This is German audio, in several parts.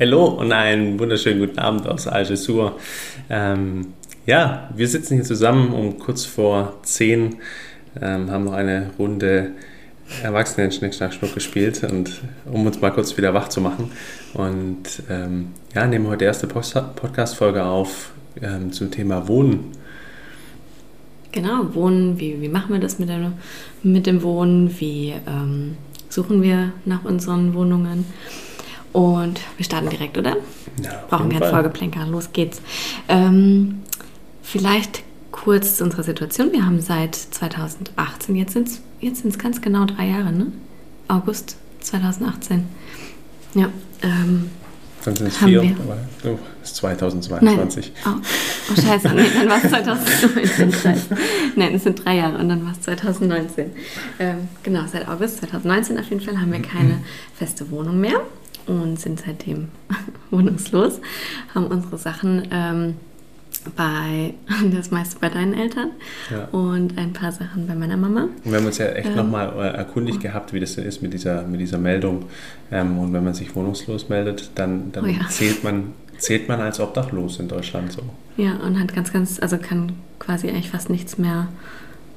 Hallo und einen wunderschönen guten Abend aus Algesur. Ähm, ja, wir sitzen hier zusammen um kurz vor 10, ähm, haben noch eine Runde Erwachsenen Schnick, Schnack, Schnuck gespielt und um uns mal kurz wieder wach zu machen. Und ähm, ja, nehmen heute erste Podcast-Folge auf ähm, zum Thema Wohnen. Genau, Wohnen, wie, wie machen wir das mit, der, mit dem Wohnen, wie ähm, suchen wir nach unseren Wohnungen. Und wir starten direkt, oder? Ja, Brauchen keinen Folgeplänker, los geht's. Ähm, vielleicht kurz zu unserer Situation. Wir haben seit 2018, jetzt sind es jetzt sind's ganz genau drei Jahre, ne? August 2018. Ja. Ähm, dann sind es vier, wir. aber oh, ist 2022. Nein. Oh, oh scheiße, nee, dann war es 2019. Nein, es sind drei Jahre und dann war es 2019. Ähm, genau, seit August 2019 auf jeden Fall haben wir keine feste Wohnung mehr und sind seitdem wohnungslos, haben unsere Sachen ähm, bei, das meiste bei deinen Eltern ja. und ein paar Sachen bei meiner Mama. Und wir haben uns ja echt ähm, nochmal äh, erkundigt gehabt, wie das denn ist mit dieser, mit dieser Meldung. Ähm, und wenn man sich wohnungslos meldet, dann, dann oh ja. zählt, man, zählt man als obdachlos in Deutschland so. Ja, und hat ganz, ganz, also kann quasi eigentlich fast nichts mehr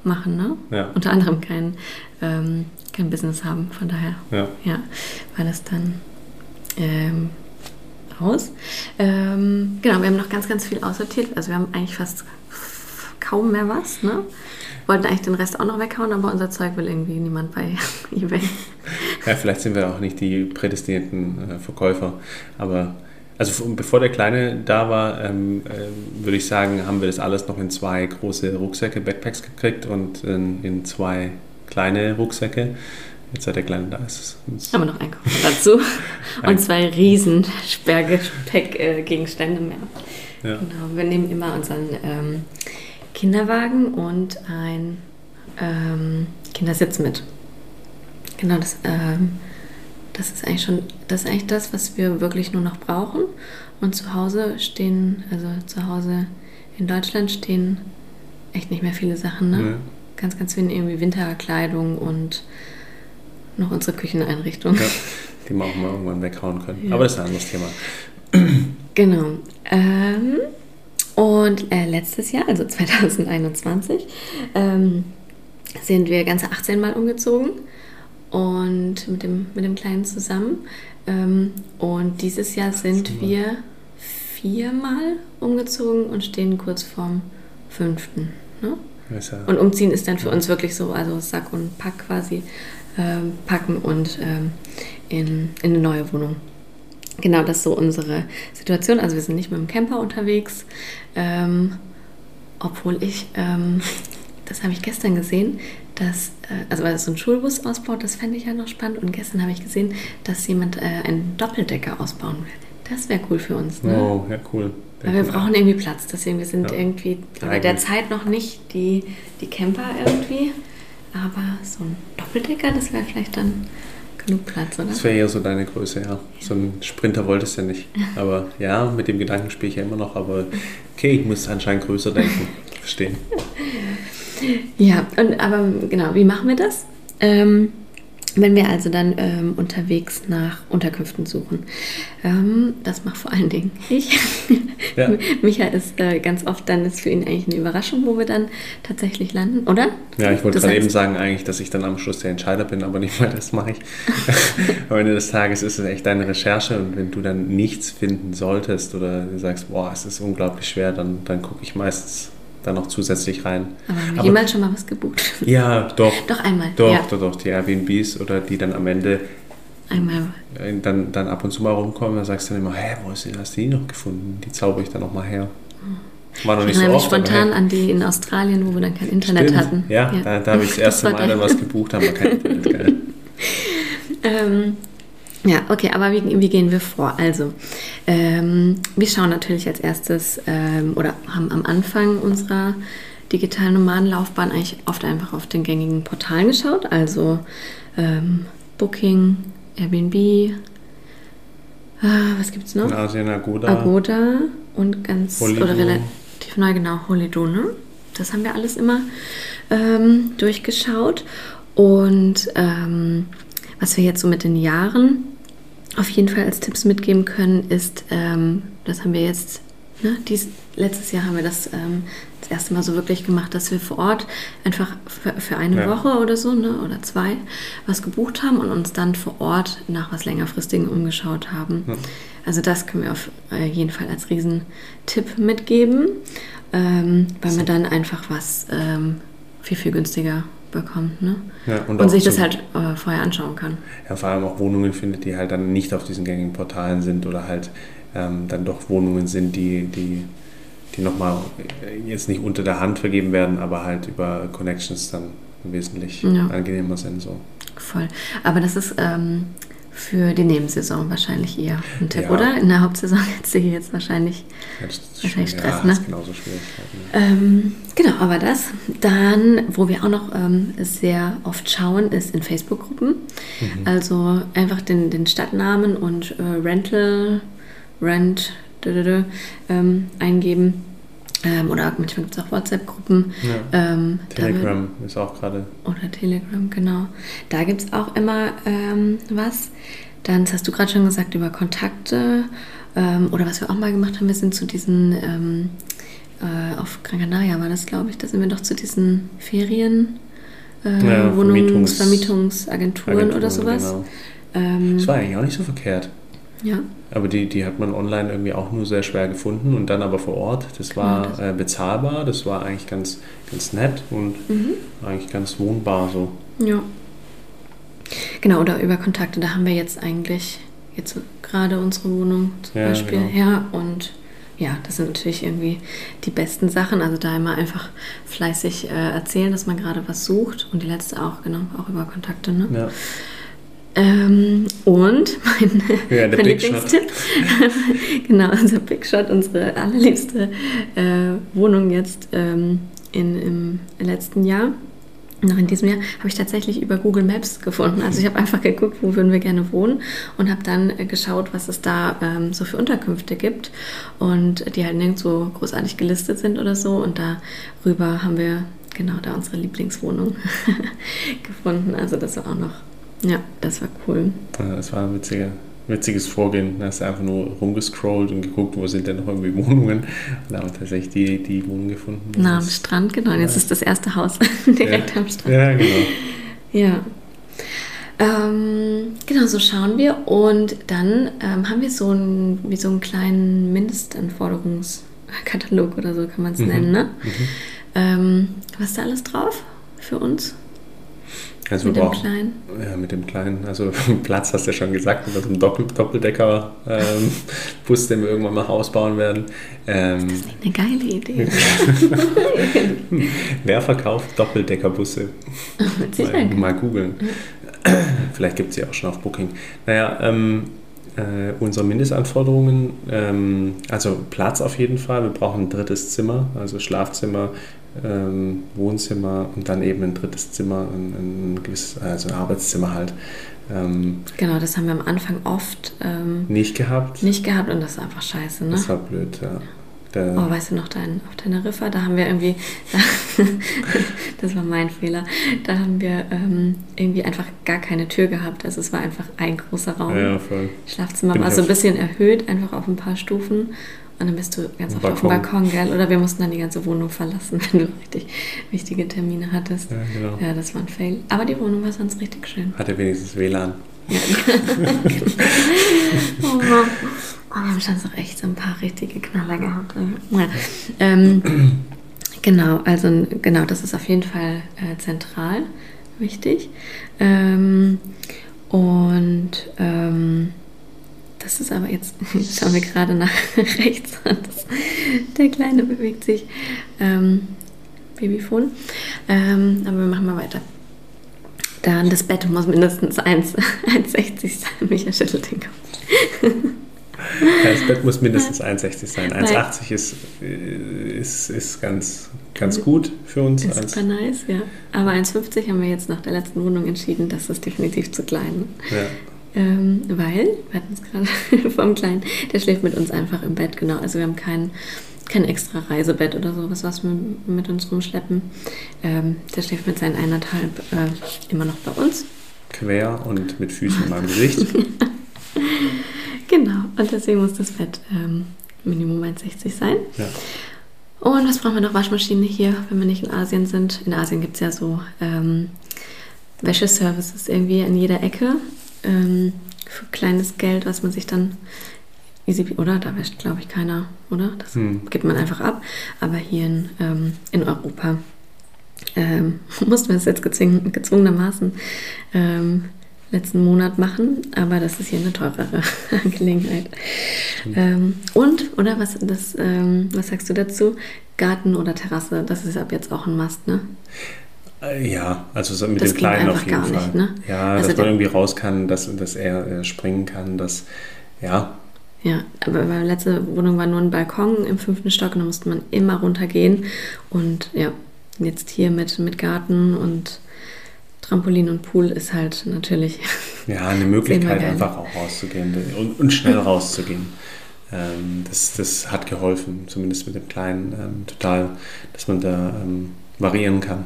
machen, ne? Ja. Unter anderem kein, ähm, kein Business haben, von daher. Ja. Ja, weil es dann ähm, aus. Ähm, genau, wir haben noch ganz, ganz viel aussortiert. Also wir haben eigentlich fast kaum mehr was. Ne? Wollten eigentlich den Rest auch noch weghauen, aber unser Zeug will irgendwie niemand bei eBay. Ja, vielleicht sind wir auch nicht die prädestinierten äh, Verkäufer. Aber also bevor der Kleine da war, ähm, äh, würde ich sagen, haben wir das alles noch in zwei große Rucksäcke, Backpacks gekriegt und in, in zwei kleine Rucksäcke. Jetzt seit der Kleine da ist. Haben wir noch einen Koffer dazu und zwei riesen Sperrgepäckgegenstände mehr. Ja. Genau, wir nehmen immer unseren ähm, Kinderwagen und ein ähm, Kindersitz mit. Genau, das, ähm, das ist eigentlich schon, das ist eigentlich das, was wir wirklich nur noch brauchen. Und zu Hause stehen, also zu Hause in Deutschland stehen echt nicht mehr viele Sachen, ne? Ja. Ganz, ganz wenig irgendwie Winterkleidung und noch unsere Kücheneinrichtung. Ja, die wir auch mal irgendwann weghauen können. Ja. Aber das ist ein anderes Thema. Genau. Ähm, und äh, letztes Jahr, also 2021, ähm, sind wir ganze 18 Mal umgezogen und mit dem, mit dem Kleinen zusammen. Ähm, und dieses Jahr sind wir viermal umgezogen und stehen kurz vorm fünften. Ne? Und umziehen ist dann für uns wirklich so, also Sack und Pack quasi ähm, packen und ähm, in, in eine neue Wohnung. Genau, das ist so unsere Situation. Also wir sind nicht mit dem Camper unterwegs, ähm, obwohl ich, ähm, das habe ich gestern gesehen, dass, äh, also weil es so ein Schulbus ausbaut, das fände ich ja noch spannend. Und gestern habe ich gesehen, dass jemand äh, einen Doppeldecker ausbauen will. Das wäre cool für uns. Ne? Oh, ja, cool. Weil wir brauchen irgendwie Platz, deswegen wir sind ja. irgendwie derzeit noch nicht die, die Camper irgendwie. Aber so ein Doppeldecker, das wäre vielleicht dann genug Platz, oder? Das wäre eher so deine Größe, ja. So ein Sprinter wolltest du ja nicht. Aber ja, mit dem Gedanken spiele ich ja immer noch. Aber okay, ich muss anscheinend größer denken. Verstehen. Ja, und, aber genau, wie machen wir das? Ähm, wenn wir also dann ähm, unterwegs nach Unterkünften suchen. Ähm, das macht vor allen Dingen ich. Ja. Micha ist äh, ganz oft dann ist für ihn eigentlich eine Überraschung, wo wir dann tatsächlich landen, oder? Ja, ich wollte gerade eben sagen eigentlich, dass ich dann am Schluss der Entscheider bin, aber nicht mal das mache ich. am Ende des Tages ist es echt deine Recherche und wenn du dann nichts finden solltest oder du sagst, boah, es ist unglaublich schwer, dann, dann gucke ich meistens dann noch zusätzlich rein. Aber haben wir jemals schon mal was gebucht? Ja, doch. doch einmal. Doch, ja. doch, doch, die Airbnbs oder die dann am Ende einmal dann, dann ab und zu mal rumkommen, dann sagst du dann immer, hä, wo ist, hast du die noch gefunden? Die zauber ich dann noch mal her. War noch nicht ich so oft, spontan hey. an die in Australien, wo wir dann kein Internet Stimmt. hatten. Ja, ja. da, da habe ich das erste das Mal dann was gebucht, haben wir kein Internet. ähm, ja, okay, aber wie, wie gehen wir vor? Also, ähm, wir schauen natürlich als erstes ähm, oder haben am Anfang unserer digitalen Nomadenlaufbahn eigentlich oft einfach auf den gängigen Portalen geschaut, also ähm, Booking, Airbnb, äh, was gibt es noch? In Asien Agoda. Agoda und ganz, Holido. oder relativ neu, genau, Holido, ne? Das haben wir alles immer ähm, durchgeschaut und ähm, was wir jetzt so mit den Jahren auf jeden Fall als Tipps mitgeben können, ist, ähm, das haben wir jetzt, ne, dies, letztes Jahr haben wir das ähm, das erste Mal so wirklich gemacht, dass wir vor Ort einfach für, für eine ja. Woche oder so, ne, oder zwei, was gebucht haben und uns dann vor Ort nach was längerfristigen umgeschaut haben. Ja. Also das können wir auf äh, jeden Fall als Riesentipp mitgeben, ähm, weil man dann einfach was ähm, viel, viel günstiger bekommt. Ne? Ja, und, und sich das halt äh, vorher anschauen kann. Ja, vor allem auch Wohnungen findet, die halt dann nicht auf diesen gängigen Portalen sind oder halt ähm, dann doch Wohnungen sind, die, die, die nochmal äh, jetzt nicht unter der Hand vergeben werden, aber halt über Connections dann wesentlich ja. angenehmer sind. So. Voll. Aber das ist ähm, für die Nebensaison wahrscheinlich eher ein Tipp, ja. oder? In der Hauptsaison hättest du hier jetzt wahrscheinlich, wahrscheinlich Stress, ja, ne? Genauso Schwierigkeiten. Ähm, genau, aber das. Dann, wo wir auch noch ähm, sehr oft schauen, ist in Facebook-Gruppen. Mhm. Also einfach den, den Stadtnamen und äh, Rental, Rent, ähm, eingeben ähm, oder manchmal gibt es auch WhatsApp-Gruppen. Ja. Ähm, Telegram wird, ist auch gerade. Oder Telegram, genau. Da gibt es auch immer ähm, was. Dann hast du gerade schon gesagt über Kontakte. Ähm, oder was wir auch mal gemacht haben, wir sind zu diesen, ähm, äh, auf Gran Canaria war das, glaube ich, da sind wir doch zu diesen Ferien. Äh, ja, Wohnungs-, Vermietungsagenturen Agenturen, oder sowas. Genau. Ähm, das war eigentlich auch nicht so verkehrt. Ja. Aber die, die hat man online irgendwie auch nur sehr schwer gefunden und dann aber vor Ort. Das war genau das. Äh, bezahlbar, das war eigentlich ganz, ganz nett und mhm. eigentlich ganz wohnbar so. Ja. Genau, oder über Kontakte, da haben wir jetzt eigentlich jetzt gerade unsere Wohnung zum ja, Beispiel genau. her und ja, das sind natürlich irgendwie die besten Sachen. Also da immer einfach fleißig äh, erzählen, dass man gerade was sucht und die letzte auch, genau, auch über Kontakte. Ne? Ja. Ähm, und mein, ja, mein Lieblingstipp, genau, unser Big Shot, unsere allerliebste äh, Wohnung jetzt ähm, in, im letzten Jahr, noch in diesem Jahr, habe ich tatsächlich über Google Maps gefunden. Also ich habe einfach geguckt, wo würden wir gerne wohnen und habe dann äh, geschaut, was es da ähm, so für Unterkünfte gibt und die halt nirgendwo großartig gelistet sind oder so. Und darüber haben wir genau da unsere Lieblingswohnung gefunden. Also das war auch noch ja, das war cool. Ja, das war ein witziger, witziges Vorgehen. Da hast du einfach nur rumgescrollt und geguckt, wo sind denn noch irgendwie Wohnungen. Und da haben wir tatsächlich die, die Wohnung gefunden. Na, am Strand, genau. Ja. Jetzt ist das erste Haus direkt ja. am Strand. Ja, genau. Ja. Ähm, genau, so schauen wir. Und dann ähm, haben wir so einen, wie so einen kleinen Mindestanforderungskatalog oder so kann man es mhm. nennen. Ne? Mhm. Ähm, was ist da alles drauf für uns? Also mit dem Kleinen? Ja, mit dem Kleinen. Also Platz hast du ja schon gesagt, mit einem Doppel Doppeldecker-Bus, ähm, den wir irgendwann mal ausbauen werden. Ähm, das ist eine geile Idee. Wer verkauft Doppeldeckerbusse? Mal, mal googeln. Vielleicht gibt es sie auch schon auf Booking. Naja, ähm, äh, unsere Mindestanforderungen, ähm, also Platz auf jeden Fall. Wir brauchen ein drittes Zimmer, also Schlafzimmer, ähm, Wohnzimmer und dann eben ein drittes Zimmer, ein, ein gewiss, also ein Arbeitszimmer halt. Ähm, genau, das haben wir am Anfang oft ähm, nicht gehabt. Nicht gehabt und das ist einfach scheiße, ne? Das war blöd, ja. Der oh, weißt du noch, dein, auf Teneriffa, da haben wir irgendwie, das war mein Fehler, da haben wir ähm, irgendwie einfach gar keine Tür gehabt. Also es war einfach ein großer Raum. Ja, voll. Schlafzimmer Bin war so ein bisschen erhöht, einfach auf ein paar Stufen. Und dann bist du ganz oft auf dem Balkon, gell? Oder wir mussten dann die ganze Wohnung verlassen, wenn du richtig wichtige Termine hattest. Ja, genau. Ja, das war ein Fail. Aber die Wohnung war sonst richtig schön. Hatte wenigstens WLAN. Ja. oh, oh, wir haben schon so echt so ein paar richtige Knaller gehabt. Ja. Ähm, genau, also genau, das ist auf jeden Fall äh, zentral wichtig. Ähm, und ähm, das ist aber jetzt, schauen wir gerade nach rechts an. Der Kleine bewegt sich. Ähm, Babyphone. Ähm, aber wir machen mal weiter. Dann das Bett muss mindestens 1,60 sein. Micha schüttelt den Kopf. das Bett muss mindestens 1,60 sein. 1,80 ist, ist, ist ganz, ganz gut für uns. Ist super nice, ja. Aber 1,50 haben wir jetzt nach der letzten Wohnung entschieden, das ist definitiv zu klein. Ja. Ähm, weil, wir hatten es gerade vom Kleinen, der schläft mit uns einfach im Bett, genau. Also wir haben kein, kein extra Reisebett oder sowas, was wir mit uns rumschleppen. Ähm, der schläft mit seinen eineinhalb äh, immer noch bei uns. Quer und mit Füßen in meinem Gesicht. genau, und deswegen muss das Bett ähm, Minimum 1,60 sein. Ja. Und was brauchen wir noch? Waschmaschine hier, wenn wir nicht in Asien sind. In Asien gibt es ja so ähm, Wäscheservices irgendwie in jeder Ecke. Ähm, für kleines Geld, was man sich dann easy, oder? Da wäscht, glaube ich, keiner, oder? Das hm. gibt man einfach ab. Aber hier in, ähm, in Europa ähm, mussten wir es jetzt gezwungen, gezwungenermaßen ähm, letzten Monat machen, aber das ist hier eine teurere Angelegenheit. Ähm, und, oder was, das, ähm, was sagst du dazu? Garten oder Terrasse, das ist ab jetzt auch ein Must, ne? Äh, ja, also mit das dem Kleinen auf jeden Fall. Nicht, ne? Ja, also dass man irgendwie raus kann, dass, dass er äh, springen kann, dass, ja. Ja, aber meine letzte Wohnung war nur ein Balkon im fünften Stock und da musste man immer runtergehen. Und ja, jetzt hier mit, mit Garten und Trampolin und Pool ist halt natürlich. Ja, eine Möglichkeit, einfach auch rauszugehen und, und schnell rauszugehen. Ähm, das, das hat geholfen, zumindest mit dem Kleinen, ähm, total, dass man da ähm, variieren kann.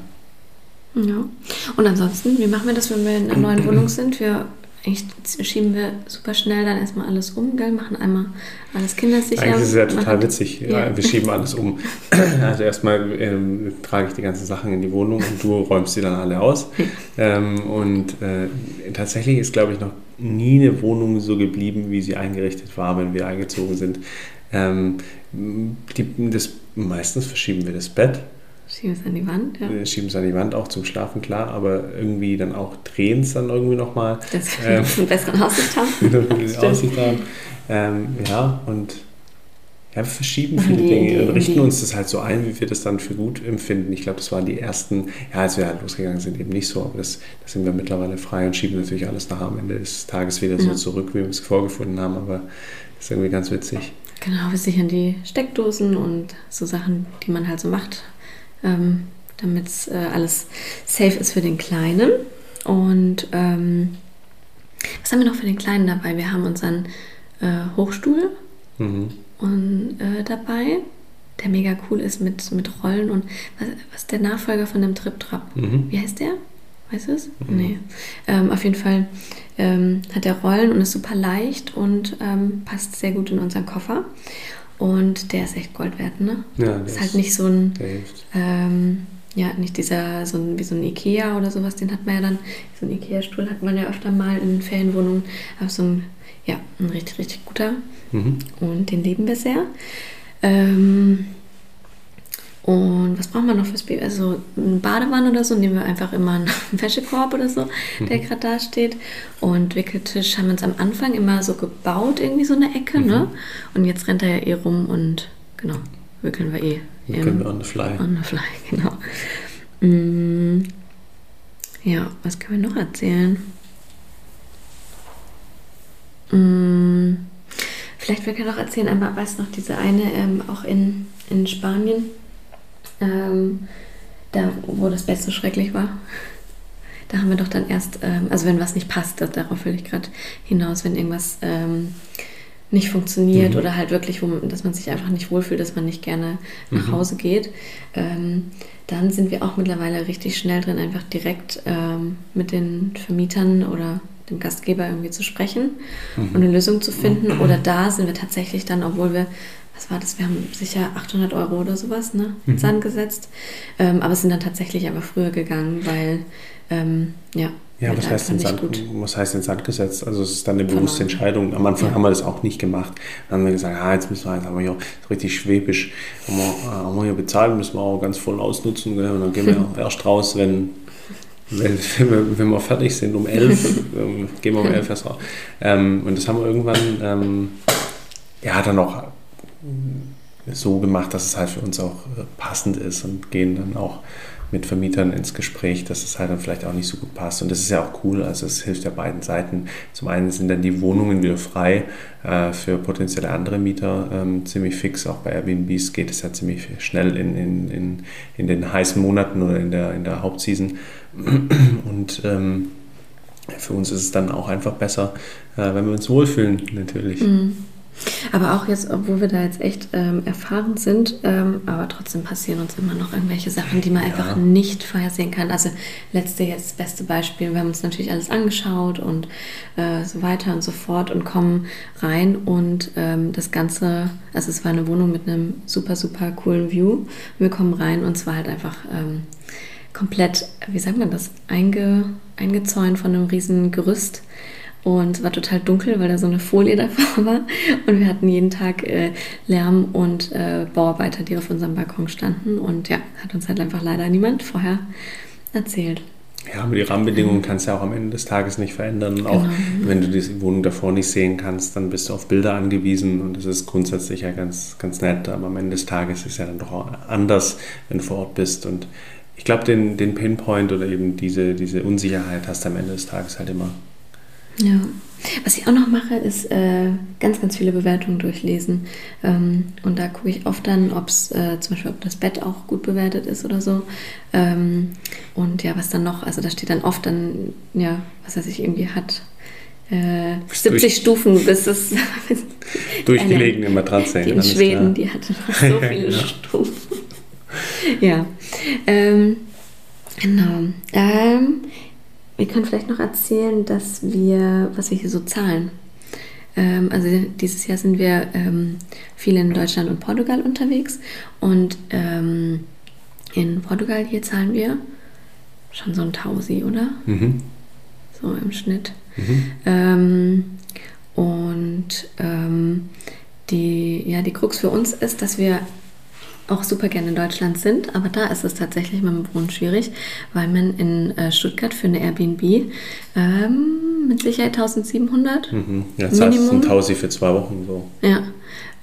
Ja. Und ansonsten, wie machen wir das, wenn wir in einer neuen Wohnung sind? Wir schieben wir super schnell dann erstmal alles um, gell? machen einmal alles kindersicher. Eigentlich ist es ja total witzig. Ja. Wir schieben alles um. Also erstmal ähm, trage ich die ganzen Sachen in die Wohnung und du räumst sie dann alle aus. ähm, und äh, tatsächlich ist, glaube ich, noch nie eine Wohnung so geblieben, wie sie eingerichtet war, wenn wir eingezogen sind. Ähm, die, das, meistens verschieben wir das Bett Schieben es an die Wand, ja. Wir schieben es an die Wand, auch zum Schlafen, klar, aber irgendwie dann auch drehen es dann irgendwie nochmal. Dass wir ähm, eine bessere Aussicht haben. eine Aussicht haben. Ähm, ja, und ja, wir verschieben viele die, Dinge und richten uns das halt so ein, wie wir das dann für gut empfinden. Ich glaube, das waren die ersten, ja, als wir halt losgegangen sind, eben nicht so, aber das, das sind wir mittlerweile frei und schieben natürlich alles nach am Ende des Tages wieder so zurück, wie wir es vorgefunden haben, aber das ist irgendwie ganz witzig. Genau, wir sichern die Steckdosen und so Sachen, die man halt so macht, ähm, damit äh, alles safe ist für den Kleinen. Und ähm, was haben wir noch für den Kleinen dabei? Wir haben unseren äh, Hochstuhl mhm. und, äh, dabei, der mega cool ist mit, mit Rollen und was, was ist der Nachfolger von dem Trip-Trap? Mhm. Wie heißt der? Weißt du es? Mhm. Nee. Ähm, auf jeden Fall ähm, hat er Rollen und ist super leicht und ähm, passt sehr gut in unseren Koffer. Und der ist echt Gold wert, ne? Ja, ist halt nicht so ein, ähm, ja, nicht dieser, so ein, wie so ein Ikea oder sowas, den hat man ja dann, so ein Ikea-Stuhl hat man ja öfter mal in Ferienwohnungen, aber so ein, ja, ein richtig, richtig guter. Mhm. Und den lieben wir sehr. Ähm, und was brauchen wir noch fürs Baby? Also eine Badewanne oder so, nehmen wir einfach immer einen Wäschekorb oder so, der mhm. gerade da steht. Und Wickeltisch haben wir uns am Anfang immer so gebaut, irgendwie so eine Ecke, ne? mhm. ne? Und jetzt rennt er ja eh rum und genau, wickeln wir eh. Wickeln wir on the fly. On the fly, genau. Mm, ja, was können wir noch erzählen? Mm, vielleicht wir können noch erzählen, aber weißt du noch, diese eine ähm, auch in, in Spanien, ähm, da, wo das Bett so schrecklich war. Da haben wir doch dann erst, ähm, also wenn was nicht passt, darauf will ich gerade hinaus, wenn irgendwas ähm, nicht funktioniert mhm. oder halt wirklich, wo man, dass man sich einfach nicht wohlfühlt, dass man nicht gerne nach mhm. Hause geht, ähm, dann sind wir auch mittlerweile richtig schnell drin, einfach direkt ähm, mit den Vermietern oder dem Gastgeber irgendwie zu sprechen mhm. und eine Lösung zu finden. Oder da sind wir tatsächlich dann, obwohl wir was war das? Wir haben sicher 800 Euro oder sowas ne, mhm. Sand gesetzt. Ähm, aber sind dann tatsächlich aber früher gegangen, weil, ähm, ja. Ja, was heißt, in Sand, was heißt in Sand gesetzt? Also es ist dann eine bewusste Entscheidung. Am Anfang ja. haben wir das auch nicht gemacht. Dann haben wir gesagt, ah, jetzt müssen wir, jetzt haben wir ja richtig schwäbisch, haben wir, äh, haben wir ja bezahlt, müssen wir auch ganz voll ausnutzen. Gell? Und dann gehen wir hm. erst raus, wenn, wenn, wenn, wir fertig sind, um elf, gehen wir um elf erst raus. Ähm, und das haben wir irgendwann, ähm, ja, dann auch so gemacht, dass es halt für uns auch äh, passend ist und gehen dann auch mit Vermietern ins Gespräch, dass es halt dann vielleicht auch nicht so gut passt. Und das ist ja auch cool, also es hilft ja beiden Seiten. Zum einen sind dann die Wohnungen wieder frei äh, für potenzielle andere Mieter ähm, ziemlich fix. Auch bei Airbnbs geht es ja ziemlich schnell in, in, in, in den heißen Monaten oder in der, in der Hauptseason. Und ähm, für uns ist es dann auch einfach besser, äh, wenn wir uns wohlfühlen, natürlich. Mhm. Aber auch jetzt, obwohl wir da jetzt echt ähm, erfahren sind, ähm, aber trotzdem passieren uns immer noch irgendwelche Sachen, die man ja. einfach nicht vorhersehen kann. Also letzte jetzt beste Beispiel, wir haben uns natürlich alles angeschaut und äh, so weiter und so fort und kommen rein und ähm, das Ganze, also es war eine Wohnung mit einem super, super coolen View. Wir kommen rein und es war halt einfach ähm, komplett, wie sagt man das, einge, eingezäunt von einem riesen Gerüst. Und es war total dunkel, weil da so eine Folie davor war. Und wir hatten jeden Tag äh, Lärm und äh, Bauarbeiter, die auf unserem Balkon standen. Und ja, hat uns halt einfach leider niemand vorher erzählt. Ja, aber die Rahmenbedingungen kannst du ja auch am Ende des Tages nicht verändern. Und auch genau. wenn du die Wohnung davor nicht sehen kannst, dann bist du auf Bilder angewiesen und das ist grundsätzlich ja ganz, ganz nett. Aber am Ende des Tages ist es ja dann doch auch anders, wenn du vor Ort bist. Und ich glaube, den, den Pinpoint oder eben diese, diese Unsicherheit hast du am Ende des Tages halt immer. Ja. Was ich auch noch mache, ist äh, ganz, ganz viele Bewertungen durchlesen. Ähm, und da gucke ich oft dann, ob es äh, zum Beispiel, ob das Bett auch gut bewertet ist oder so. Ähm, und ja, was dann noch, also da steht dann oft dann, ja, was weiß ich, irgendwie hat äh, 70 durch, Stufen, bis es. durchgelegene Matratze. Die in Schweden, die hatte noch so viele ja. Stufen. ja. Ähm, genau. Wir können vielleicht noch erzählen, dass wir, was wir hier so zahlen. Ähm, also dieses Jahr sind wir ähm, viel in Deutschland und Portugal unterwegs und ähm, in Portugal hier zahlen wir schon so ein Tausi, oder? Mhm. So im Schnitt. Mhm. Ähm, und ähm, die, ja, die Krux für uns ist, dass wir auch super gerne in Deutschland sind, aber da ist es tatsächlich mit dem Wohnen schwierig, weil man in äh, Stuttgart für eine Airbnb ähm, mit Sicherheit 1700 mhm. Ja, das heißt, ein Tausi für zwei Wochen so. Ja,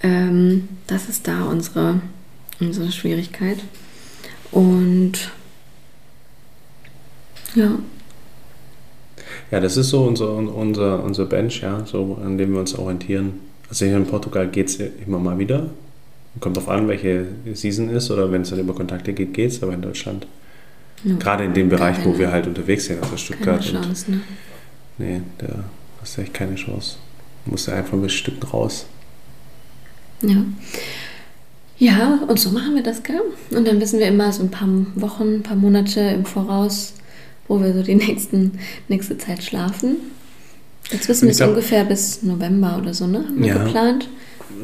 ähm, das ist da unsere, unsere Schwierigkeit. Und ja. Ja, das ist so unser, unser, unser Bench, ja, so, an dem wir uns orientieren. Also hier in Portugal geht es immer mal wieder. Kommt drauf an, welche Season ist oder wenn es dann über Kontakte geht, geht es, aber in Deutschland. Ja. Gerade in dem Bereich, wo wir halt unterwegs sind, also Stuttgart. Keine Chance, und, ne? Nee, da hast du echt keine Chance. Du musst einfach mit Stücken raus. Ja. Ja, und so machen wir das, gell? Und dann wissen wir immer so ein paar Wochen, ein paar Monate im Voraus, wo wir so die nächsten, nächste Zeit schlafen. Jetzt wissen wir es ungefähr bis November oder so, ne? Haben wir ja. geplant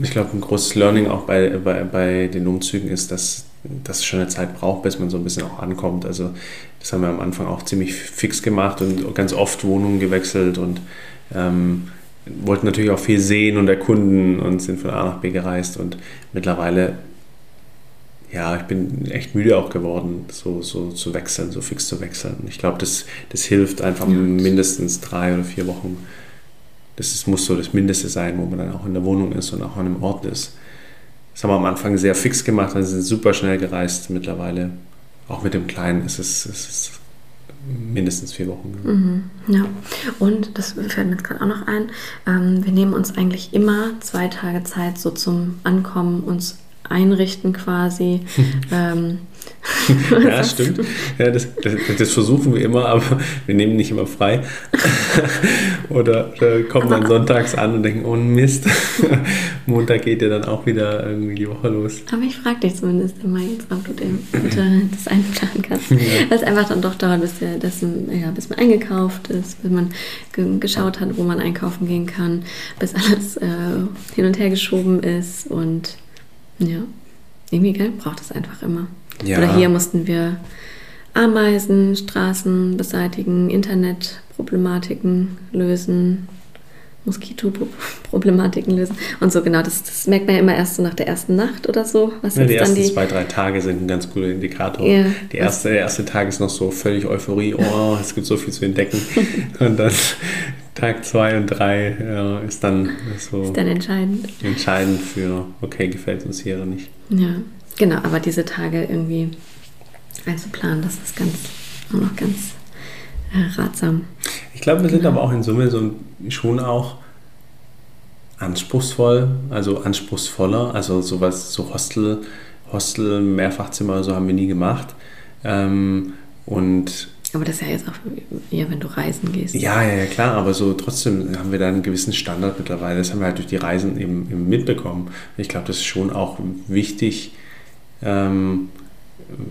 ich glaube, ein großes Learning auch bei, bei, bei den Umzügen ist, dass das schon eine Zeit braucht, bis man so ein bisschen auch ankommt. Also das haben wir am Anfang auch ziemlich fix gemacht und ganz oft Wohnungen gewechselt und ähm, wollten natürlich auch viel sehen und erkunden und sind von A nach B gereist und mittlerweile, ja, ich bin echt müde auch geworden, so, so zu wechseln, so fix zu wechseln. Ich glaube, das, das hilft einfach ja. mindestens drei oder vier Wochen das ist, muss so das Mindeste sein, wo man dann auch in der Wohnung ist und auch an einem Ort ist. Das haben wir am Anfang sehr fix gemacht, wir sind super schnell gereist mittlerweile. Auch mit dem Kleinen ist es, es mindestens vier Wochen. Mhm, ja, und das fällt mir jetzt gerade auch noch ein. Ähm, wir nehmen uns eigentlich immer zwei Tage Zeit so zum Ankommen, uns einrichten quasi. ähm, ja, stimmt. Ja, das, das, das, versuchen wir immer, aber wir nehmen nicht immer frei. oder, oder, kommen aber, dann sonntags an und denken, oh Mist, Montag geht ja dann auch wieder irgendwie die Woche los. Aber ich frage dich zumindest immer jetzt, ob du das einplanen kannst. Ja. Weil es einfach dann doch dauert, bis, der, das, ja, bis man eingekauft ist, bis man geschaut hat, wo man einkaufen gehen kann, bis alles äh, hin und her geschoben ist und ja, irgendwie gell, braucht es einfach immer. Ja. Oder hier mussten wir Ameisen, Straßen beseitigen, Internetproblematiken lösen, Moskitoproblematiken lösen und so genau. Das, das, merkt man ja immer erst so nach der ersten Nacht oder so. Was ja, die ersten die... zwei, drei Tage sind ein ganz cooler Indikator. Ja, die erste, der erste Tag ist noch so völlig Euphorie, oh, es gibt so viel zu entdecken. und dann Tag zwei und drei ja, ist dann so ist dann entscheidend. entscheidend für, okay, gefällt uns hier oder nicht. Ja, genau, aber diese Tage irgendwie einzuplanen, das ist ganz, auch noch ganz äh, ratsam. Ich glaube, wir sind genau. aber auch in Summe so schon auch anspruchsvoll, also anspruchsvoller, also sowas, so Hostel, Hostel, Mehrfachzimmer, so haben wir nie gemacht. Ähm, und Aber das ist ja jetzt auch eher, wenn du reisen gehst. Ja, ja, ja, klar, aber so trotzdem haben wir da einen gewissen Standard mittlerweile. Das haben wir halt durch die Reisen eben, eben mitbekommen. Ich glaube, das ist schon auch wichtig, ähm,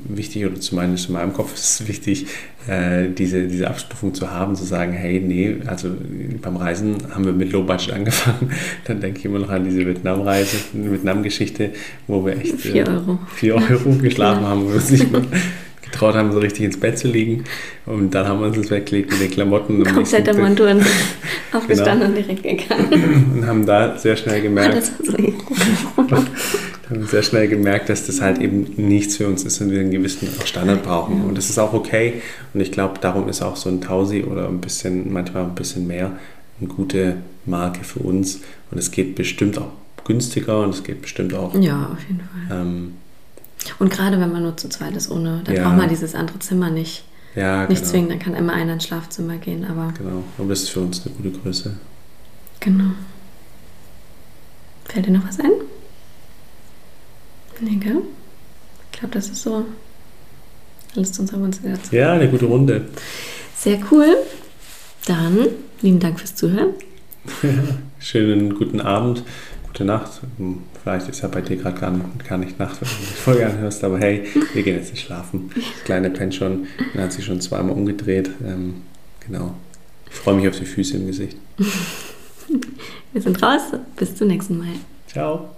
wichtig, oder zumindest in meinem Kopf ist es wichtig, äh, diese, diese Abstufung zu haben, zu sagen, hey, nee, also beim Reisen haben wir mit Low Budget angefangen. Dann denke ich immer noch an diese Vietnam-Reise, Vietnam-Geschichte, wo wir echt 4 äh, Euro, vier Euro geschlafen haben, wo wir uns nicht mehr getraut haben, so richtig ins Bett zu liegen. Und dann haben wir uns das weggelegt mit den Klamotten. Komplette Montur aufgestanden genau. und direkt gegangen. Und haben da sehr schnell gemerkt, haben sehr schnell gemerkt, dass das halt eben nichts für uns ist und wir einen gewissen Standard brauchen. Und das ist auch okay. Und ich glaube, darum ist auch so ein Tausi oder ein bisschen, manchmal ein bisschen mehr, eine gute Marke für uns. Und es geht bestimmt auch günstiger und es geht bestimmt auch. Ja, auf jeden Fall. Ähm, und gerade wenn man nur zu zweit ist, ohne, dann ja. braucht man dieses andere Zimmer nicht. Ja, nicht genau. zwingen, dann kann immer einer ins Schlafzimmer gehen, aber. Genau, aber das ist für uns eine gute Größe. Genau. Fällt dir noch was ein? Nee, gell? Ich glaube, das ist so alles zu unserer dazu. Ja, eine gute Runde. Sehr cool. Dann lieben Dank fürs Zuhören. Schönen guten Abend, gute Nacht. Vielleicht ist ja bei dir gerade gar, gar nicht Nacht, wenn du die Folge anhörst, aber hey, wir gehen jetzt nicht schlafen. Das kleine pennt schon, dann hat sich schon zweimal umgedreht. Ähm, genau. Ich freue mich auf die Füße im Gesicht. wir sind raus. Bis zum nächsten Mal. Ciao.